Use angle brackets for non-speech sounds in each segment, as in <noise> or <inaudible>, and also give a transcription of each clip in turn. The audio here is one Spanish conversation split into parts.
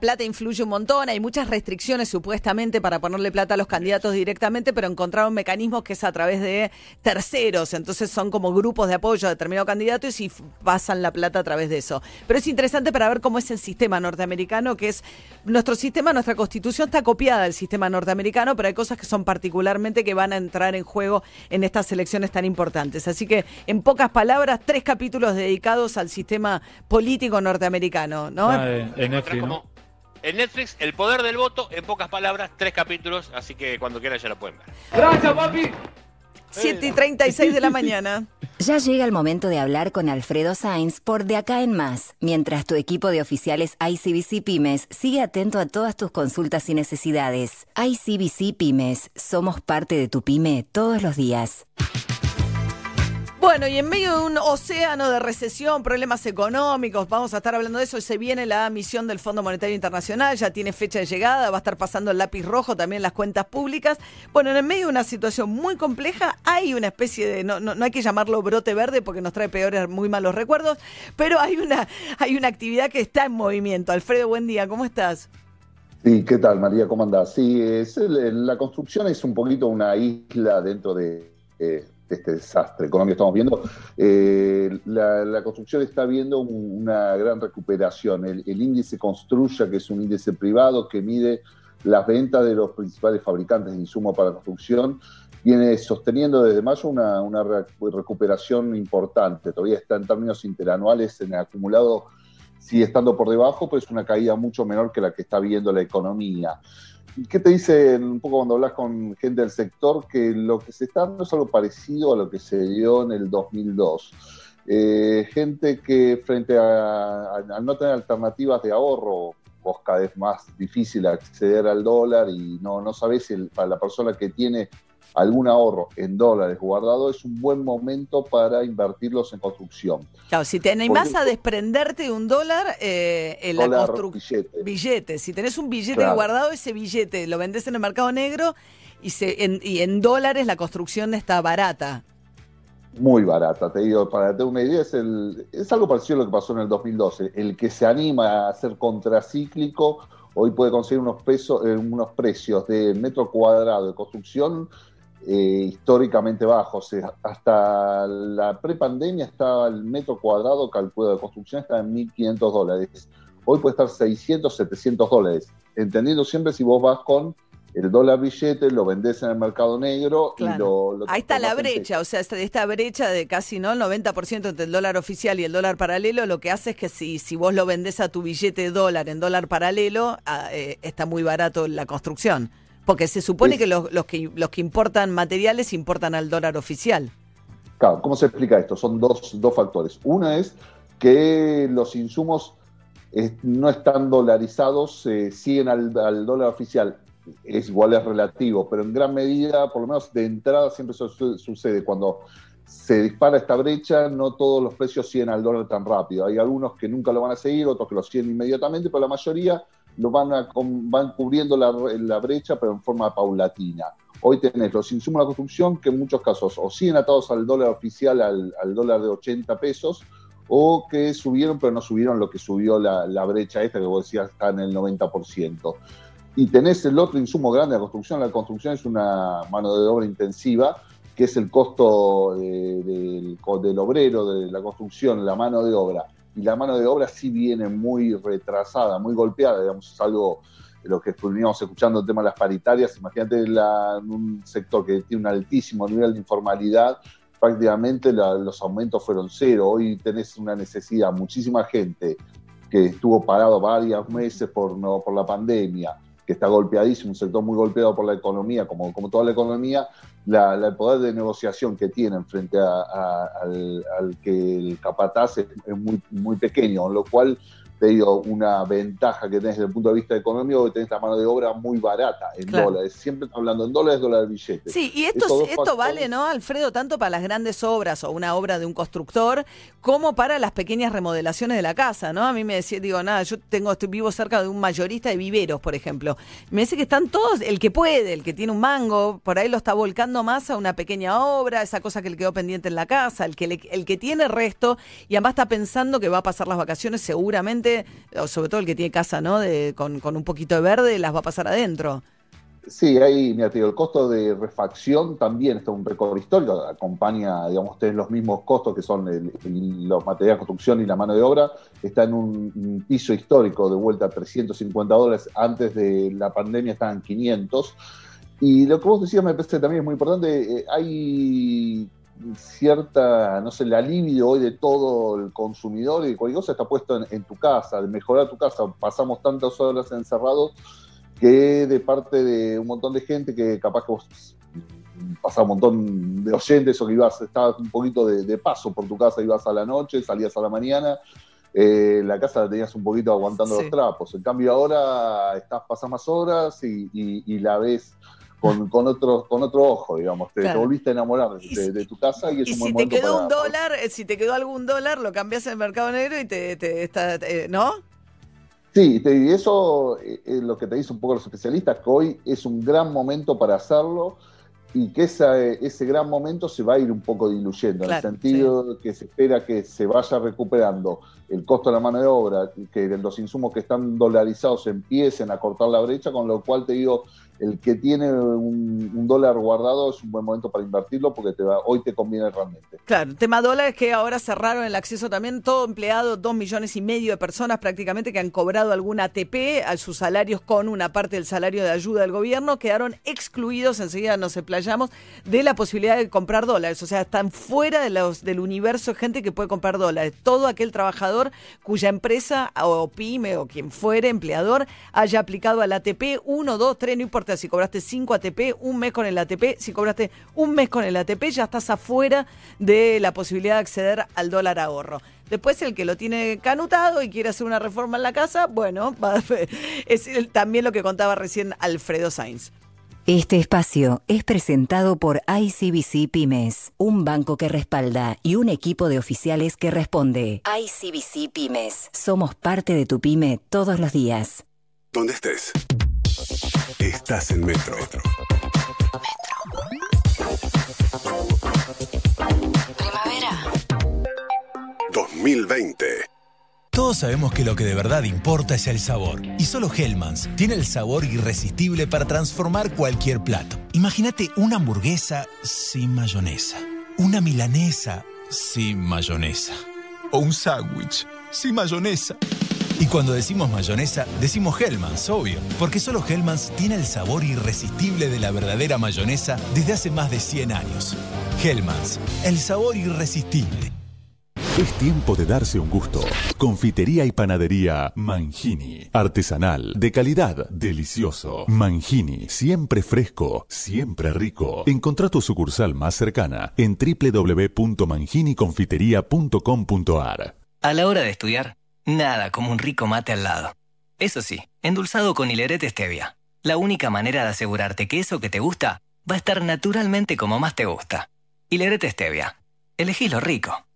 plata influye un montón, hay muchas restricciones supuestamente para ponerle plata a los candidatos directamente, pero encontraron mecanismos que es a través de terceros, entonces son como grupos de apoyo a determinado candidato y si pasan la plata a través de eso. Pero es interesante para ver cómo es el sistema norteamericano, que es nuestro sistema, nuestra constitución está copiada del sistema norteamericano, pero hay cosas que son particularmente que van a entrar en juego en estas elecciones tan importantes. Así que, en pocas palabras, tres capítulos dedicados al sistema político norteamericano, ¿no? Ah, en Netflix, ¿no? En Netflix, El Poder del Voto, en pocas palabras, tres capítulos, así que cuando quieran ya lo pueden ver. Gracias, papi. 7 y 36 de la mañana. <laughs> Ya llega el momento de hablar con Alfredo Sainz por De Acá en Más, mientras tu equipo de oficiales ICBC Pymes sigue atento a todas tus consultas y necesidades. ICBC Pymes, somos parte de tu pyme todos los días. Bueno, y en medio de un océano de recesión, problemas económicos, vamos a estar hablando de eso. Se viene la misión del Fondo Monetario Internacional, ya tiene fecha de llegada, va a estar pasando el lápiz rojo también las cuentas públicas. Bueno, en medio de una situación muy compleja, hay una especie de, no, no, hay que llamarlo brote verde porque nos trae peores, muy malos recuerdos, pero hay una, hay una actividad que está en movimiento. Alfredo, buen día, ¿cómo estás? Sí, ¿qué tal, María? ¿Cómo andás? Sí, la construcción es un poquito una isla dentro de, eh, este desastre económico estamos viendo, eh, la, construcción está viendo una gran recuperación. El, índice Construya, que es un índice privado que mide las ventas de los principales fabricantes de insumos para la construcción, viene sosteniendo desde mayo una, una recuperación importante. Todavía está en términos interanuales en el acumulado, sigue estando por debajo, pero es una caída mucho menor que la que está viendo la economía. ¿Qué te dice un poco cuando hablas con gente del sector? Que lo que se está dando es algo parecido a lo que se dio en el 2002. Eh, gente que frente a, no tener alternativas de ahorro, vos cada vez más difícil acceder al dólar y no, no sabés si para la persona que tiene algún ahorro en dólares guardado, es un buen momento para invertirlos en construcción. Claro, si te animás a desprenderte de un dólar, eh, en la construcción. Billete. Si tenés un billete guardado, ese billete lo vendés en el mercado negro y, se, en, y en dólares la construcción está barata. Muy barata, te digo, para tener una idea, es, el, es algo parecido a lo que pasó en el 2012. El que se anima a ser contracíclico hoy puede conseguir unos, pesos, eh, unos precios de metro cuadrado de construcción eh, históricamente bajos. hasta la prepandemia estaba el metro cuadrado calculado de construcción estaba en 1.500 dólares. Hoy puede estar 600, 700 dólares. Entendiendo siempre si vos vas con el dólar billete, lo vendés en el mercado negro y lo, Ahí está la brecha, o sea, esta, esta brecha de casi no el 90% entre el dólar oficial y el dólar paralelo, lo que hace es que si, si vos lo vendés a tu billete de dólar en dólar paralelo, ah, eh, está muy barato la construcción. Porque se supone que, los, que los que importan materiales importan al dólar oficial. Claro, ¿cómo se explica esto? Son dos, factores. Una es que los insumos eh, no están dolarizados, eh, siguen al, dólar oficial. Es igual, es relativo, pero en gran medida, por lo menos de entrada, siempre eso sucede. Cuando se dispara esta brecha, no todos los precios siguen al dólar tan rápido. Hay algunos que nunca lo van a seguir, otros que lo siguen inmediatamente, pero la mayoría lo van, a, van cubriendo la, la, brecha, pero en forma paulatina. Hoy tenés los insumos de la construcción que en muchos casos o siguen atados al dólar oficial, al, dólar de 80 pesos, o que subieron, pero no subieron lo que subió la, la brecha esta que vos decías está en el 90%. Y tenés el otro insumo grande de la construcción. La construcción es una mano de obra intensiva, que es el costo del obrero, de la construcción, la mano de obra y la mano de obra sí viene muy retrasada, muy golpeada, digamos, es algo de lo que estuvimos escuchando el tema de las paritarias, imagínate en un sector que tiene un altísimo nivel de informalidad, prácticamente los aumentos fueron cero, hoy tenés una necesidad, muchísima gente que estuvo parado varios meses por, no, por la pandemia, que está golpeadísimo, un sector muy golpeado por la economía, como, como toda la economía, la, el poder de negociación que tienen frente a, al, que el capataz es, muy, muy pequeño, lo cual te digo, una ventaja que tenés desde el punto de vista económico, que tenés la mano de obra muy barata en dólares. Siempre hablando en dólares, dólares billetes. Sí, y esto, esto vale, ¿no, Alfredo? Tanto para las grandes obras o una obra de un constructor, como para las pequeñas remodelaciones de la casa, ¿no? A mí me decía, digo, nada, yo tengo, estoy vivo cerca de un mayorista de viveros, por ejemplo. Me dice que están todos, el que puede, el que tiene un mango, por ahí lo está volcando más a una pequeña obra, esa cosa que le quedó pendiente en la casa, el que, el que tiene resto, y además está pensando que va a pasar las vacaciones seguramente sobre todo el que tiene casa, ¿no? De, con, con un poquito de verde, las va a pasar adentro. Sí, ahí, mira, te digo, el costo de refacción también está un récord histórico, acompaña, digamos, ustedes los mismos costos que son los materiales de construcción y la mano de obra, está en un, un piso histórico de vuelta a 350 dólares, antes de la pandemia estaban 500. Y lo que vos decías me parece también es muy importante, eh, hay cierta, no sé, el alivio hoy de todo el consumidor y cualquier cosa está puesto en, en tu casa, de mejorar tu casa. Pasamos tantas horas encerrados que de parte de un montón de gente que capaz que vos pasaba un montón de oyentes o que ibas, estabas un poquito de, de paso por tu casa, ibas a la noche, salías a la mañana, eh, la casa la tenías un poquito aguantando Sí. los trapos. En cambio ahora estás, pasas más horas y, y- y la ves con, con, otro, con otro ojo, digamos. Te, volviste a enamorar de, tu casa y es Y un si buen te quedó para- un dólar, eh, si te quedó algún dólar, lo cambias en el mercado negro y te, te está, eh, ¿no? Sí, y eso eh, es lo que te dicen un poco los especialistas, que hoy es un gran momento para hacerlo y que esa, eh, ese gran momento se va a ir un poco diluyendo, Claro, en el sentido que se espera que se vaya recuperando el costo de la mano de obra, que los insumos que están dolarizados empiecen a cortar la brecha, con lo cual te digo, el que tiene un, dólar guardado es un buen momento para invertirlo porque te va, hoy te conviene realmente. Claro, tema dólares que ahora cerraron el acceso también, todo empleado, dos millones y medio de personas prácticamente que han cobrado algún ATP a sus salarios con una parte del salario de ayuda del gobierno, quedaron excluidos, enseguida nos explayamos, de la posibilidad de comprar dólares. O sea, están fuera de los, del universo gente que puede comprar dólares. Todo aquel trabajador cuya empresa o pyme o quien fuere empleador haya aplicado al ATP 1, 2, 3, no importa si cobraste 5 ATP, un mes con el ATP, si cobraste un mes con el ATP, ya estás afuera de la posibilidad de acceder al dólar ahorro. Después el que lo tiene canutado y quiere hacer una reforma en la casa, bueno, <laughs> va- es el- también lo que contaba recién Alfredo Sainz. Este espacio es presentado por ICBC Pymes, un banco que respalda y un equipo de oficiales que responde. ICBC Pymes. Somos parte de tu pyme todos los días. Donde estés. Estás en Metro. 2020. Todos sabemos que lo que de verdad importa es el sabor. Y solo Hellmann's tiene el sabor irresistible para transformar cualquier plato. Imagínate una hamburguesa sin mayonesa. Una milanesa sin mayonesa. O un sándwich sin mayonesa. Y cuando decimos mayonesa, decimos Hellmann's, obvio. Porque solo Hellmann's tiene el sabor irresistible de la verdadera mayonesa desde hace más de 100 años. Hellmann's, el sabor irresistible. Es tiempo de darse un gusto. Confitería y panadería Mangini. Artesanal, de calidad, delicioso. Mangini, siempre fresco, siempre rico. Encontrá tu sucursal más cercana en www.manginiconfiteria.com.ar. A la hora de estudiar, nada como un rico mate al lado. Eso sí, endulzado con hilerete stevia. La única manera de asegurarte que eso que te gusta va a estar naturalmente como más te gusta. Hilerete stevia. Elegí lo rico.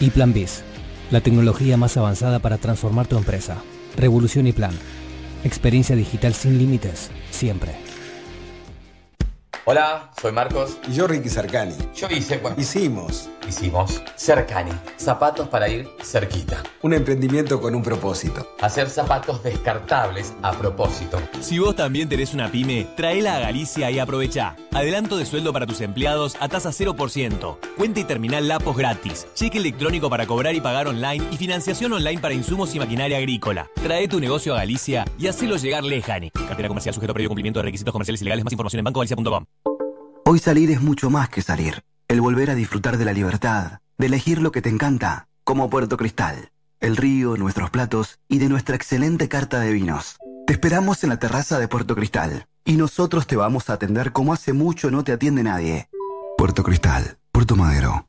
Y Plan Biz, la tecnología más avanzada para transformar tu empresa. Revolución y Plan. Experiencia digital sin límites, siempre. Hola, soy Marcos. Y yo Ricky Cercani. Yo hice, bueno, Hicimos hicimos Cercani, zapatos para ir cerquita. un emprendimiento con un propósito. Hacer zapatos descartables a propósito. Si vos también tenés una pyme, traela a Galicia y aprovecha. Adelanto de sueldo para tus empleados a tasa 0%. Cuenta y terminal Lapos gratis. Cheque electrónico para cobrar y pagar online y financiación online para insumos y maquinaria agrícola. Trae tu negocio a Galicia y hacelo llegar lejani. Cartera comercial sujeto a previo cumplimiento de requisitos comerciales y legales. Más información en bancogalicia.com. Hoy salir es mucho más que salir. El volver a disfrutar de la libertad, de elegir lo que te encanta, como Puerto Cristal, el río, nuestros platos y de nuestra excelente carta de vinos. Te esperamos en la terraza de Puerto Cristal y nosotros te vamos a atender como hace mucho no te atiende nadie. Puerto Cristal, Puerto Madero.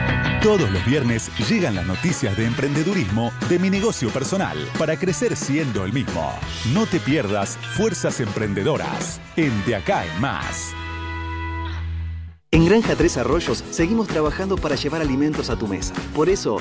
Todos los viernes llegan las noticias de emprendedurismo de mi negocio personal para crecer siendo el mismo. No te pierdas Fuerzas Emprendedoras en De Acá en Más. En Granja Tres Arroyos seguimos trabajando para llevar alimentos a tu mesa. Por eso,